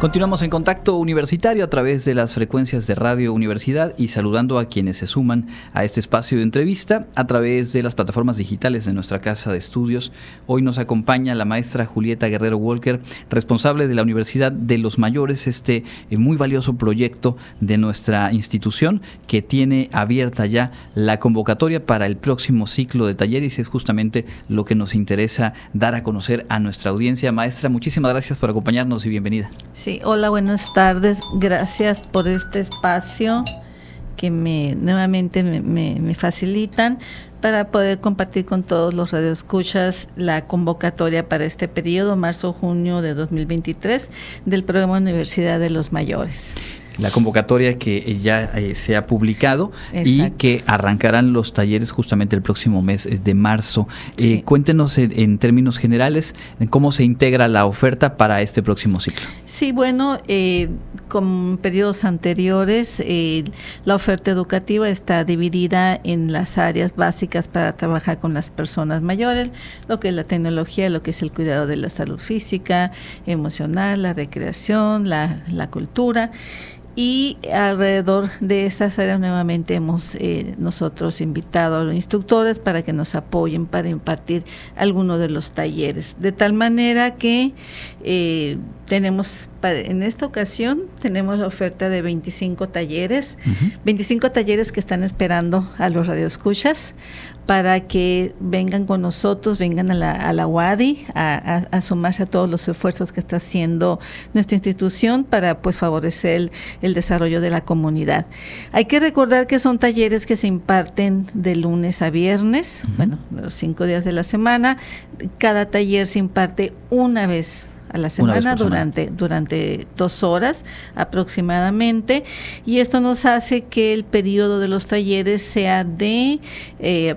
Continuamos en contacto universitario a través de las frecuencias de Radio Universidad y saludando a quienes se suman a este espacio de entrevista a través de las plataformas digitales de nuestra casa de estudios. Hoy nos acompaña la maestra Julieta Guerrero Walker, responsable de la Universidad de los Mayores, este eh, muy valioso proyecto de nuestra institución que tiene abierta ya la convocatoria para el próximo ciclo de talleres y es justamente lo que nos interesa dar a conocer a nuestra audiencia. Maestra, muchísimas gracias por acompañarnos y bienvenida hola, buenas tardes. Gracias por este espacio que me nuevamente me, facilitan para poder compartir con todos los radioescuchas la convocatoria para este periodo, marzo-junio de 2023, del programa Universidad de los Mayores la convocatoria que ya eh, se ha publicado y que arrancarán los talleres justamente el próximo mes de marzo. Eh, cuéntenos en, términos generales cómo se integra la oferta para este próximo ciclo. Sí, bueno, eh, con periodos anteriores, la oferta educativa está dividida en las áreas básicas para trabajar con las personas mayores, lo que es la tecnología, lo que es el cuidado de la salud física, emocional, la recreación, la, la cultura y alrededor de esas áreas nuevamente hemos eh, nosotros invitado a los instructores para que nos apoyen para impartir algunos de los talleres. De tal manera que eh, tenemos, en esta ocasión, tenemos la oferta de 25 talleres, 25 talleres que están esperando a los radioescuchas para que vengan con nosotros, vengan a la, a la UADI a, sumarse a todos los esfuerzos que está haciendo nuestra institución para pues favorecer el, desarrollo de la comunidad. Hay que recordar que son talleres que se imparten de lunes a viernes, bueno, los cinco días de la semana. Cada taller se imparte una vez a la semana durante, durante dos horas aproximadamente y esto nos hace que el periodo de los talleres sea de, eh,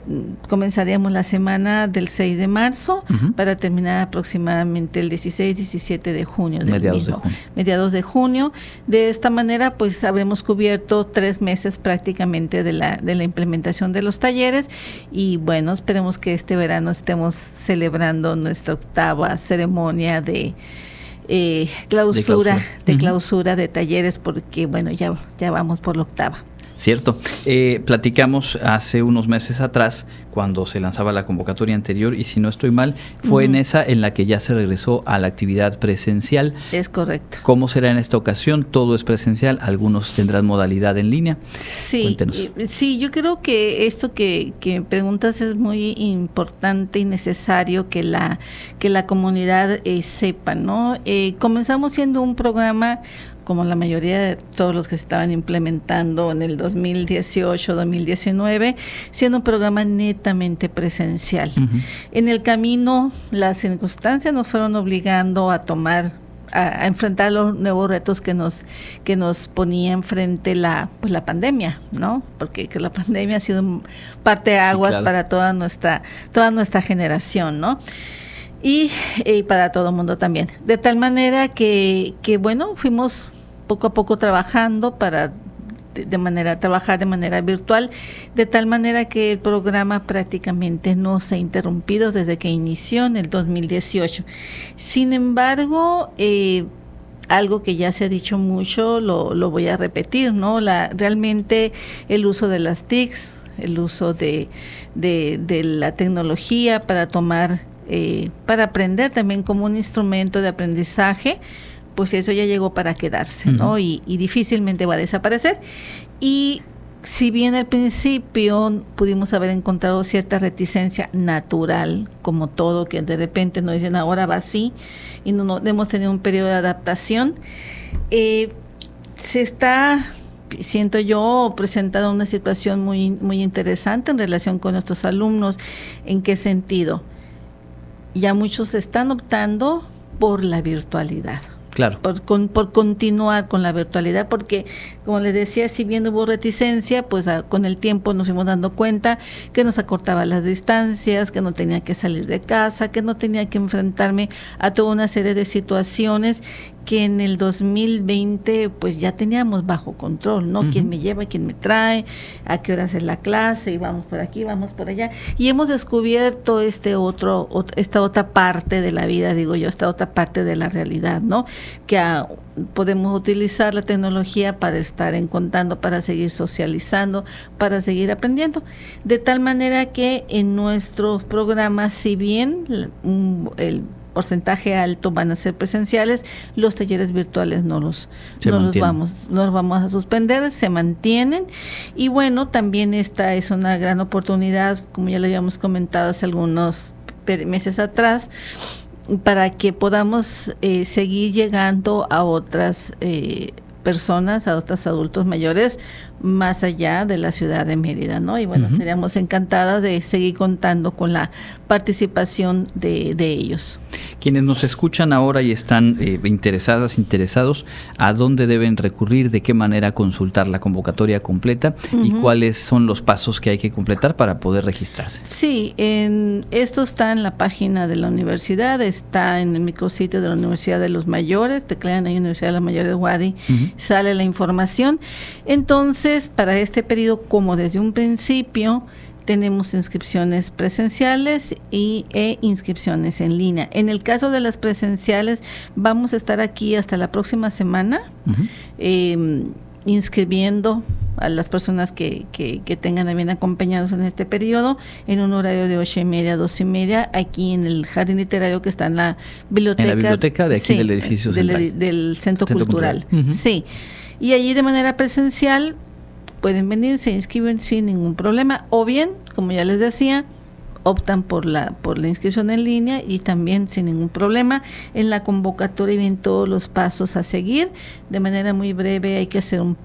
comenzaríamos la semana del 6 de marzo para terminar aproximadamente el 16-17 de junio. Del mediados de junio. Mediados de junio. De esta manera pues habremos cubierto tres meses prácticamente de la, de la implementación de los talleres y bueno, esperemos que este verano estemos celebrando nuestra octava ceremonia de eh, clausura, de clausura. de talleres, porque bueno, ya, ya vamos por la octava. Cierto. Eh, platicamos hace unos meses atrás, cuando se lanzaba la convocatoria anterior, y si no estoy mal, fue en esa en la que ya se regresó a la actividad presencial. Es correcto. ¿Cómo será en esta ocasión? Todo es presencial, algunos tendrán modalidad en línea. Sí, sí yo creo que esto que, que preguntas es muy importante y necesario que la, que la comunidad eh, sepa, ¿no? Eh, comenzamos siendo un programa como la mayoría de todos los que estaban implementando en el 2018-2019, siendo un programa netamente presencial. En el camino, las circunstancias nos fueron obligando a tomar a, enfrentar los nuevos retos que nos que nos ponía enfrente la pues la pandemia, ¿no? Porque que la pandemia ha sido parte de aguas para toda nuestra toda nuestra generación, ¿no? Y, para todo el mundo también. De tal manera que, que bueno, fuimos poco a poco trabajando para de manera trabajar de manera virtual de tal manera que el programa prácticamente no se ha interrumpido desde que inició en el 2018 sin embargo eh, algo que ya se ha dicho mucho lo, lo voy a repetir no la realmente el uso de las TICs el uso de, de, la tecnología para tomar eh, para aprender también como un instrumento de aprendizaje pues eso ya llegó para quedarse, ¿no? Y, difícilmente va a desaparecer. Y si bien al principio pudimos haber encontrado cierta reticencia natural, como todo, que de repente nos dicen ahora va así, y no, hemos tenido un periodo de adaptación, eh, se está siento yo presentando una situación muy muy interesante en relación con nuestros alumnos en qué sentido ya muchos están optando por la virtualidad Claro. Por, por continuar con la virtualidad, porque, como les decía, si bien hubo reticencia, pues con el tiempo nos fuimos dando cuenta que nos acortaba las distancias, que no tenía que salir de casa, que no tenía que enfrentarme a toda una serie de situaciones que en el 2020 pues ya teníamos bajo control, ¿no? Quién me lleva, quién me trae, a qué hora es la clase, y vamos por aquí, vamos por allá. Y hemos descubierto este otro, esta otra parte de la vida, digo yo, esta otra parte de la realidad, ¿no? Que podemos utilizar la tecnología para estar encontrando, para seguir socializando, para seguir aprendiendo. De tal manera que en nuestros programas, si bien el porcentaje alto van a ser presenciales, los talleres virtuales no los, no los vamos, no los vamos a suspender, se mantienen. Y bueno, también esta es una gran oportunidad, como ya le habíamos comentado hace algunos meses atrás, para que podamos eh, seguir llegando a otras eh, personas, a otros adultos mayores, más allá de la ciudad de Mérida, ¿no? Y bueno, estaríamos encantadas de seguir contando con la participación de, de ellos. Quienes nos escuchan ahora y están eh, interesadas, interesados, ¿a dónde deben recurrir? ¿De qué manera consultar la convocatoria completa? ¿Y cuáles son los pasos que hay que completar para poder registrarse? Sí, en, esto está en la página de la universidad, está en el micrositio de la Universidad de los Mayores, teclean ahí Universidad de los Mayores de Wadi, sale la información. Entonces, para este periodo, como desde un principio, tenemos inscripciones presenciales y, e inscripciones en línea. En el caso de las presenciales, vamos a estar aquí hasta la próxima semana em, inscribiendo a las personas que, que, tengan a bien acompañados en este periodo en un horario de ocho y media dos y media aquí en el jardín literario que está en la biblioteca. En la biblioteca de aquí del edificio del, del Centro, Cultural. Sí. Y allí de manera presencial pueden venir, se inscriben sin ningún problema, o bien, como ya les decía, optan por la por la inscripción en línea y también sin ningún problema en la convocatoria vienen todos los pasos a seguir. De manera muy breve hay que hacer un,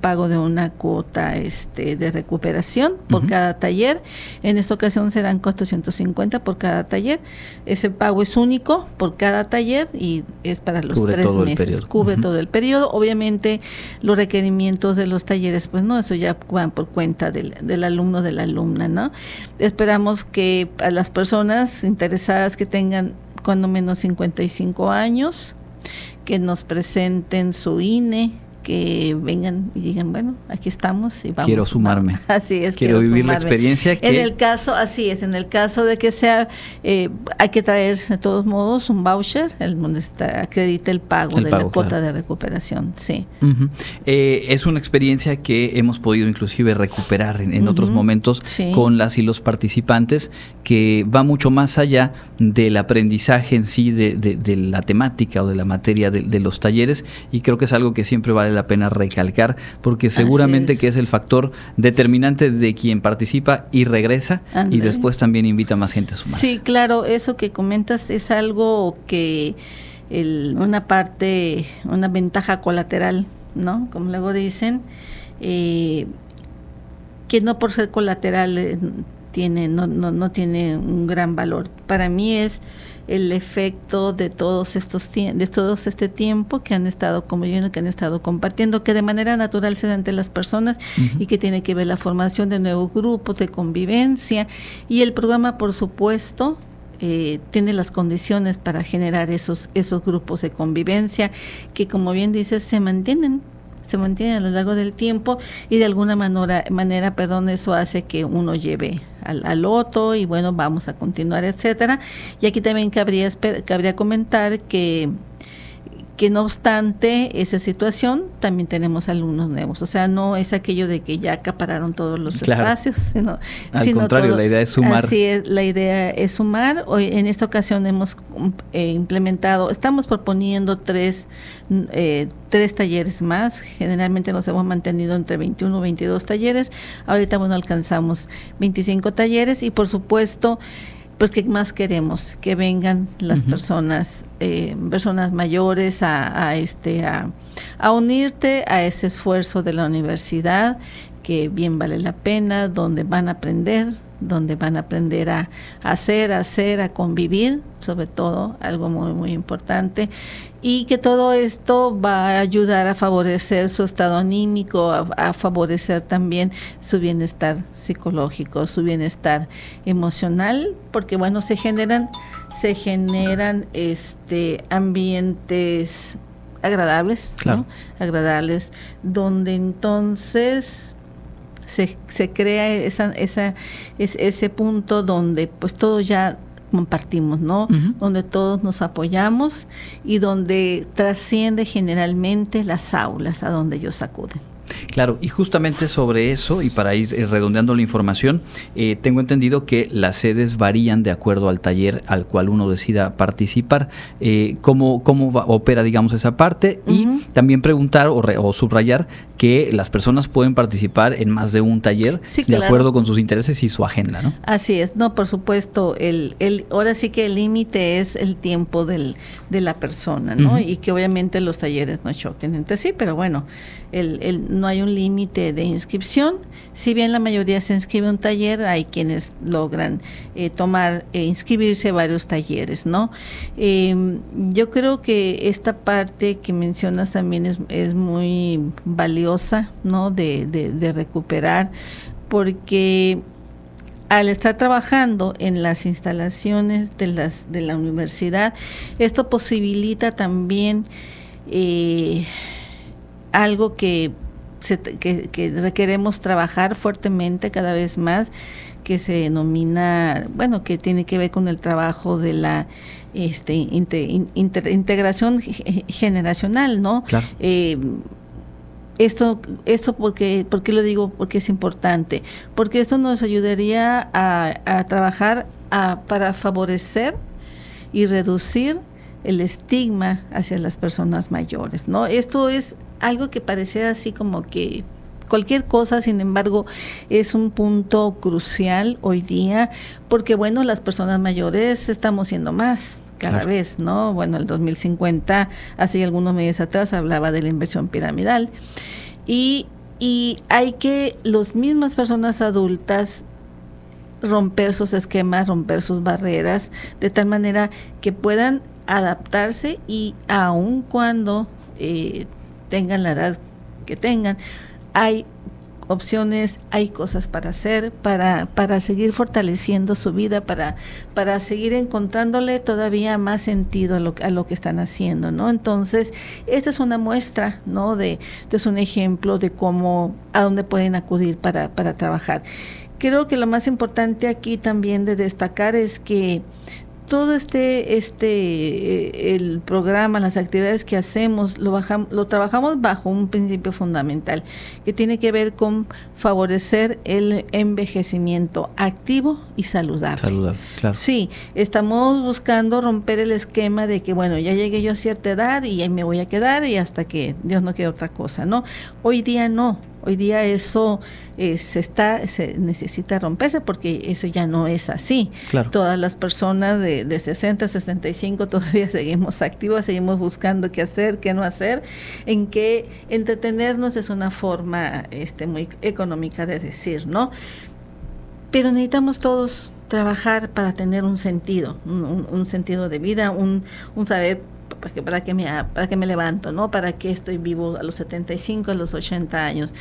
pago de una cuota este de recuperación por cada taller. En esta ocasión serán 450 por cada taller. Ese pago es único por cada taller y es para los tres meses. cubre todo el periodo. Obviamente los requerimientos de los talleres pues no eso ya van por cuenta del, del alumno de la alumna no esperamos que a las personas interesadas que tengan cuando menos 55 años, que nos presenten su INE, que vengan y digan, bueno, aquí estamos y vamos. Quiero sumarme. Así es. Quiero, vivir la experiencia. En el caso, así es, en el caso de que sea, eh, hay que traerse de todos modos un voucher, el donde está, acredita el pago de la cuota de recuperación, sí. Eh, es una experiencia que hemos podido inclusive recuperar en, otros momentos con las y los participantes, que va mucho más allá del aprendizaje en sí de, de, la temática o de la materia de, de los talleres, y creo que es algo que siempre vale la pena recalcar, porque seguramente que es el factor determinante de quien participa y regresa y después también invita a más gente a sumar. Sí, claro, eso que comentas es algo que una parte, una ventaja colateral, ¿no? Como luego dicen, eh, que no por ser colateral eh, tiene, no, no, no tiene un gran valor. Para mí es el efecto de todos estos de todos este tiempo que han estado yo que han estado compartiendo que de manera natural se da entre las personas y que tiene que ver la formación de nuevos grupos de convivencia. Y el programa por supuesto eh, tiene las condiciones para generar esos esos grupos de convivencia que como bien dices se mantienen se mantiene a lo largo del tiempo y de alguna manera, manera perdón, eso hace que uno lleve al, al otro y bueno, vamos a continuar, etcétera. Y aquí también cabría, cabría comentar que que no obstante esa situación, también tenemos alumnos nuevos. O sea, no es aquello de que ya acapararon todos los espacios, sino, Al contrario, la idea es sumar. Así es, la idea es sumar. Hoy, en esta ocasión hemos eh, implementado, estamos proponiendo tres, eh, tres talleres más. Generalmente nos hemos mantenido entre 21 o 22 talleres. Ahorita, bueno, alcanzamos 25 talleres y, por supuesto, pues qué más queremos que vengan las personas eh, personas mayores a, a este a, a, unirte a ese esfuerzo de la universidad que bien vale la pena donde van a aprender donde van a aprender a, hacer, a hacer, a convivir, sobre todo, algo muy, muy importante, y que todo esto va a ayudar a favorecer su estado anímico, a, favorecer también su bienestar psicológico, su bienestar emocional, porque bueno, se generan, se generan este ambientes agradables, agradables, donde entonces se, se crea esa, esa, ese punto donde pues todos ya compartimos, ¿no? Donde todos nos apoyamos y donde trasciende generalmente las aulas a donde ellos acuden. Claro, y justamente sobre eso, y para ir eh, redondeando la información, eh, tengo entendido que las sedes varían de acuerdo al taller al cual uno decida participar. Eh, ¿Cómo, cómo opera, digamos, esa parte? Y también preguntar o, subrayar que las personas pueden participar en más de un taller de acuerdo con sus intereses y su agenda, ¿no? Así es, no, por supuesto, el, el, ahora sí que el límite es el tiempo del, de la persona, ¿no? Y que obviamente los talleres no choquen entre sí, pero bueno, el, el, no hay un límite de inscripción. Si bien la mayoría se inscribe a un taller, hay quienes logran eh, tomar e inscribirse a varios talleres, ¿no? Em, yo creo que esta parte que mencionas también es, es muy valiosa, ¿no? De, de, recuperar, porque al estar trabajando en las instalaciones de, las, de la universidad, esto posibilita también eh, algo que, que, requeremos trabajar fuertemente cada vez más, que se denomina, bueno, que tiene que ver con el trabajo de la este, integración generacional, ¿no? Eh, esto, esto porque, ¿por qué lo digo? Porque es importante. Porque esto nos ayudaría a, a trabajar a, para favorecer y reducir el estigma hacia las personas mayores, ¿no? Esto es algo que parece así como que cualquier cosa, sin embargo, es un punto crucial hoy día, porque bueno, las personas mayores estamos siendo más cada vez, ¿no? Bueno, el 2050, hace algunos meses atrás, hablaba de la inversión piramidal. Y, y hay que, las mismas personas adultas, romper sus esquemas, romper sus barreras, de tal manera que puedan adaptarse y aun cuando eh, tengan la edad que tengan, hay opciones, hay cosas para hacer, para, para seguir fortaleciendo su vida, para, para seguir encontrándole todavía más sentido a lo, a lo que están haciendo, ¿no? Entonces, esta es una muestra, ¿no? De, es un ejemplo de cómo, a dónde pueden acudir para, para trabajar. Creo que lo más importante aquí también de destacar es que todo este este eh, el programa las actividades que hacemos lo bajamos, lo trabajamos bajo un principio fundamental que tiene que ver con favorecer el envejecimiento activo y saludable. Saludable claro. Sí estamos buscando romper el esquema de que bueno ya llegué yo a cierta edad y ahí me voy a quedar y hasta que Dios no quede otra cosa no hoy día no Hoy día eso eh, se está, se necesita romperse porque eso ya no es así. Todas las personas de, de 60, 65 todavía seguimos activas, seguimos buscando qué hacer, qué no hacer, en que entretenernos es una forma este, muy económica de decir, ¿no? Pero necesitamos todos trabajar para tener un sentido, un, sentido de vida, un, un saber para que, para que, me, para que me levanto, ¿no? Para que estoy vivo a los 75, a los 80 años.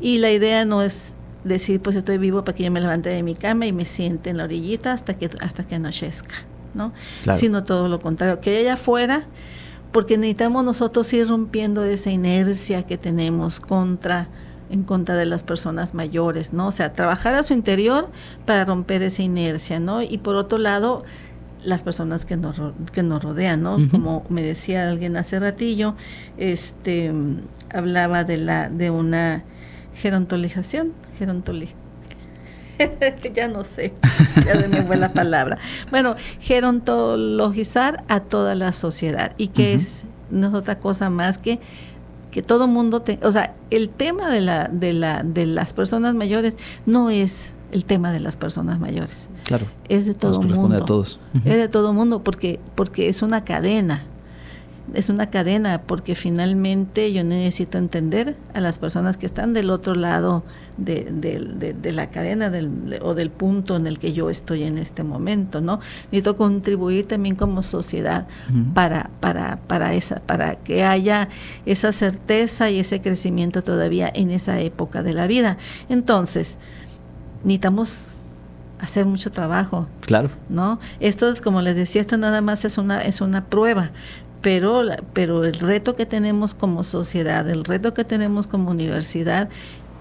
Y la idea no es decir, pues estoy vivo para que yo me levante de mi cama y me siente en la orillita hasta que, hasta que anochezca, ¿no? Sino todo lo contrario, que allá afuera, porque necesitamos nosotros ir rompiendo esa inercia que tenemos contra en contra de las personas mayores, ¿no? O sea, trabajar a su interior para romper esa inercia, ¿no? Y por otro lado, las personas que nos, que nos rodean, ¿no? Como me decía alguien hace ratillo, este hablaba de la de una gerontolización, gerontolización ya no sé, ya se me fue la palabra. Bueno, gerontologizar a toda la sociedad y que es no es otra cosa más que que todo mundo, te, o sea, el tema de la de la de las personas mayores no es el tema de las personas mayores. Claro. Es de todo el mundo. A todos. Es de todo mundo porque porque es una cadena. Es una cadena porque finalmente yo necesito entender a las personas que están del otro lado de, de, la cadena del, o del punto en el que yo estoy en este momento, ¿no? Necesito contribuir también como sociedad para, para, para, esa, para que haya esa certeza y ese crecimiento todavía en esa época de la vida. Entonces, necesitamos hacer mucho trabajo. Claro. ¿No? Esto es como les decía, esto nada más es una es una prueba, pero, pero el reto que tenemos como sociedad, el reto que tenemos como universidad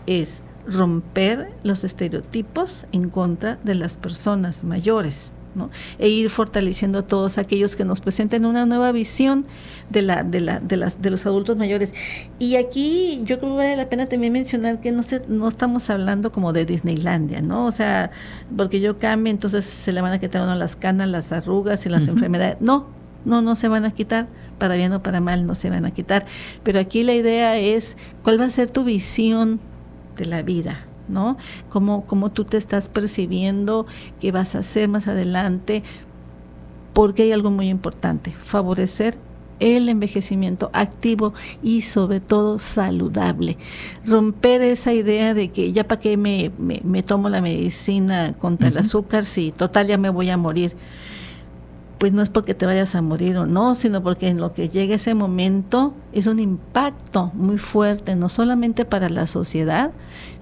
es romper los estereotipos en contra de las personas mayores. ¿No? e ir fortaleciendo a todos aquellos que nos presenten una nueva visión de la, de la, de las, de los adultos mayores. Y aquí yo creo que vale la pena también mencionar que no se, no estamos hablando como de Disneylandia, ¿no? O sea, porque yo cambie, entonces se le van a quitar uno las canas, las arrugas y las enfermedades. No, no, no se van a quitar, para bien o para mal no se van a quitar. Pero aquí la idea es, ¿cuál va a ser tu visión de la vida? ¿No? Cómo, cómo tú te estás percibiendo, qué vas a hacer más adelante, porque hay algo muy importante, favorecer el envejecimiento activo y sobre todo saludable. Romper esa idea de que ya para qué me, me, tomo la medicina contra el azúcar si total ya me voy a morir pues no es porque te vayas a morir o no, sino porque en lo que llega ese momento es un impacto muy fuerte, no solamente para la sociedad,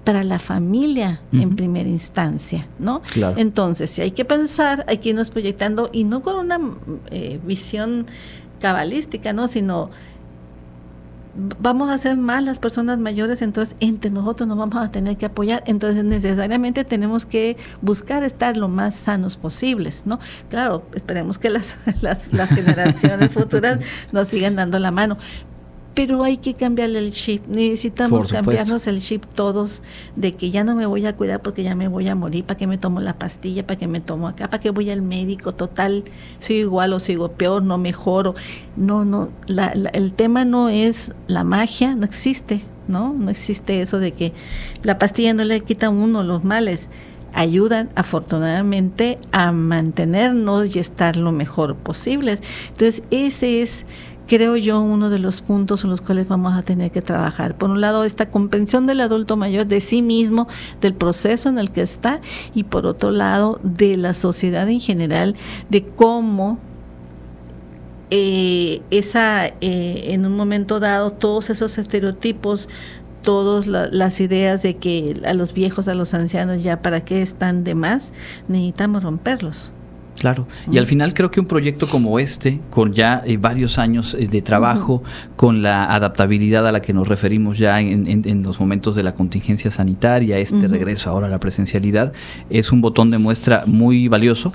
para la familia en primera instancia, ¿no? Entonces, si hay que pensar, hay que irnos proyectando y no con una eh, visión cabalística, ¿no? Sino vamos a ser más las personas mayores, entonces entre nosotros nos vamos a tener que apoyar, entonces necesariamente tenemos que buscar estar lo más sanos posibles, ¿no? Claro, esperemos que las, las, las generaciones futuras nos sigan dando la mano, pero hay que cambiarle el chip. Necesitamos cambiarnos el chip todos de que ya no me voy a cuidar porque ya me voy a morir, para qué me tomo la pastilla, para qué me tomo acá, para qué voy al médico, total, sigo igual o sigo peor, no mejoro. No, no, el tema no es la magia, no existe, ¿no? No existe eso de que la pastilla no le quita a uno los males ayudan afortunadamente a mantenernos y estar lo mejor posibles. Entonces, ese es creo yo, uno de los puntos en los cuales vamos a tener que trabajar. Por un lado, esta comprensión del adulto mayor de sí mismo, del proceso en el que está, y por otro lado, de la sociedad en general, de cómo eh, esa, eh, en un momento dado, todos esos estereotipos, todas las ideas de que a los viejos, a los ancianos, ya para qué están de más, necesitamos romperlos. Claro, y al final creo que un proyecto como este, con ya eh, varios años eh, de trabajo, con la adaptabilidad a la que nos referimos ya en, los momentos de la contingencia sanitaria, este regreso ahora a la presencialidad, es un botón de muestra muy valioso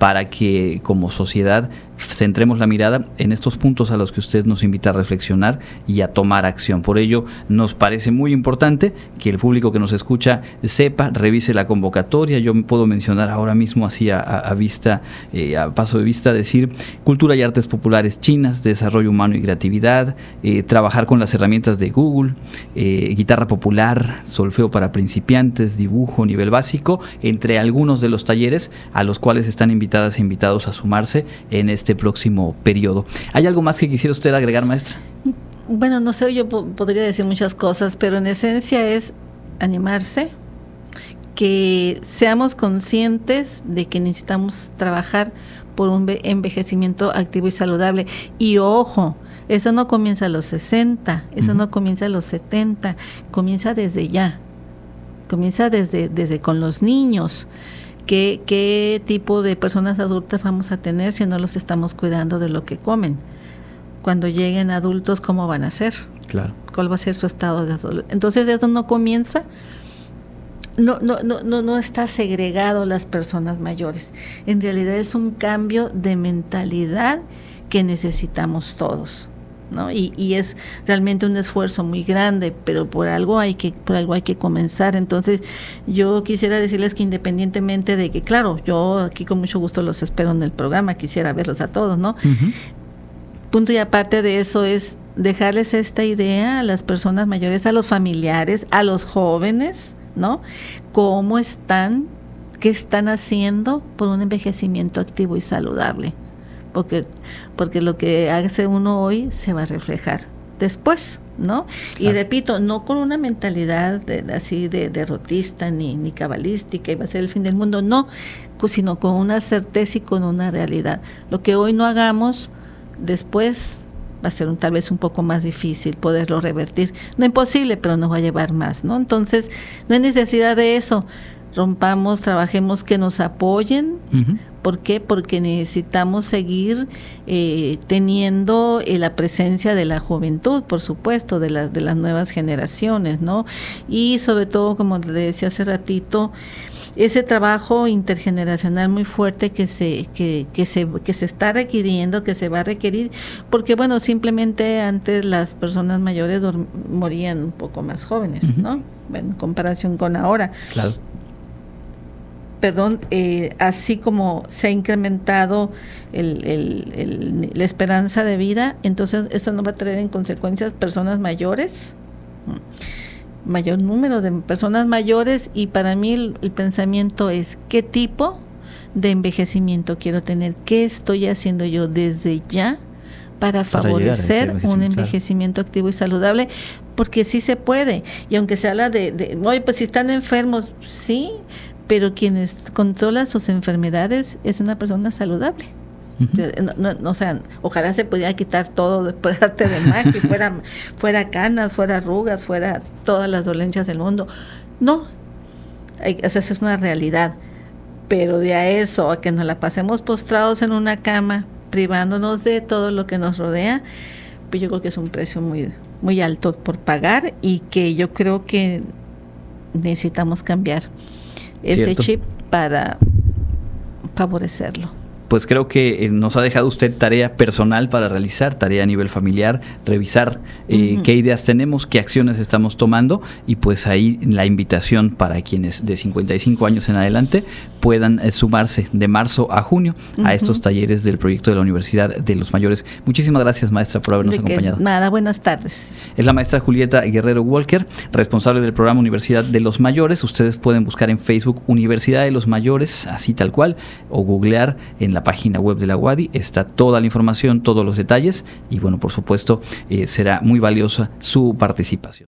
para que como sociedad centremos la mirada en estos puntos a los que usted nos invita a reflexionar y a tomar acción. Por ello, nos parece muy importante que el público que nos escucha sepa, revise la convocatoria. Yo puedo mencionar ahora mismo así a, vista, eh, a paso de vista, decir cultura y artes populares chinas, desarrollo humano y creatividad, eh, trabajar con las herramientas de Google, eh, guitarra popular, solfeo para principiantes, dibujo, nivel básico, entre algunos de los talleres a los cuales están invitadas e invitados a sumarse en este este próximo periodo. ¿Hay algo más que quisiera usted agregar, maestra? Bueno, no sé, yo podría decir muchas cosas, pero en esencia es animarse, que seamos conscientes de que necesitamos trabajar por un envejecimiento activo y saludable. Y ojo, eso no comienza a los 60, eso no comienza a los 70, comienza desde ya, comienza desde, desde con los niños qué, qué tipo de personas adultas vamos a tener si no los estamos cuidando de lo que comen. Cuando lleguen adultos, ¿cómo van a ser? Claro. ¿Cuál va a ser su estado de adulto? Entonces, eso no comienza no, no, no, no, no está segregado las personas mayores. En realidad es un cambio de mentalidad que necesitamos todos. ¿No? Y, y, es realmente un esfuerzo muy grande, pero por algo hay que, por algo hay que comenzar. Entonces, yo quisiera decirles que independientemente de que, claro, yo aquí con mucho gusto los espero en el programa, quisiera verlos a todos, ¿no? Punto y aparte de eso es dejarles esta idea a las personas mayores, a los familiares, a los jóvenes, ¿no? ¿Cómo están? ¿Qué están haciendo por un envejecimiento activo y saludable? Porque, porque lo que hace uno hoy se va a reflejar después, ¿no? Y repito, no con una mentalidad así de derrotista ni, ni cabalística y va a ser el fin del mundo, no, sino con una certeza y con una realidad. Lo que hoy no hagamos, después va a ser un, tal vez un poco más difícil poderlo revertir. No imposible, pero nos va a llevar más, ¿no? Entonces, no hay necesidad de eso. Rompamos, trabajemos que nos apoyen, ¿Por qué? Porque necesitamos seguir eh, teniendo eh, la presencia de la juventud, por supuesto, de, de las nuevas generaciones, ¿no? Y sobre todo, como le decía hace ratito, ese trabajo intergeneracional muy fuerte que se, que, que, se, que se está requiriendo, que se va a requerir, porque bueno, simplemente antes las personas mayores morían un poco más jóvenes, ¿no? en comparación con ahora. Claro. Perdón, eh, así como se ha incrementado el, la esperanza de vida, entonces esto no va a traer en consecuencias personas mayores mayor número de personas mayores y para mí el, pensamiento es qué tipo de envejecimiento quiero tener, qué estoy haciendo yo desde ya para, favorecer un envejecimiento activo y saludable, porque sí se puede. Y aunque se habla de, de, oye, pues si están enfermos, sí, pero quienes controla sus enfermedades es una persona saludable no, o sea, ojalá se pudiera quitar todo por arte de magia, fuera, fuera canas, fuera arrugas, fuera todas las dolencias del mundo. No, esa es una realidad. Pero de a eso, a que nos la pasemos postrados en una cama, privándonos de todo lo que nos rodea, pues yo creo que es un precio muy, muy alto por pagar y que yo creo que necesitamos cambiar ese chip para favorecerlo pues creo que eh, nos ha dejado usted tarea personal para realizar, tarea a nivel familiar, revisar eh, qué ideas tenemos, qué acciones estamos tomando y pues ahí la invitación para quienes de 55 años en adelante puedan eh, sumarse de marzo a junio a estos talleres del proyecto de la Universidad de los Mayores. Muchísimas gracias maestra por habernos acompañado. Nada, buenas tardes. Es la maestra Julieta Guerrero Walker, responsable del programa Universidad de los Mayores. Ustedes pueden buscar en Facebook Universidad de los Mayores, así tal cual, o googlear en la página web de la UADI está toda la información, todos los detalles y bueno, por supuesto, eh, será muy valiosa su participación.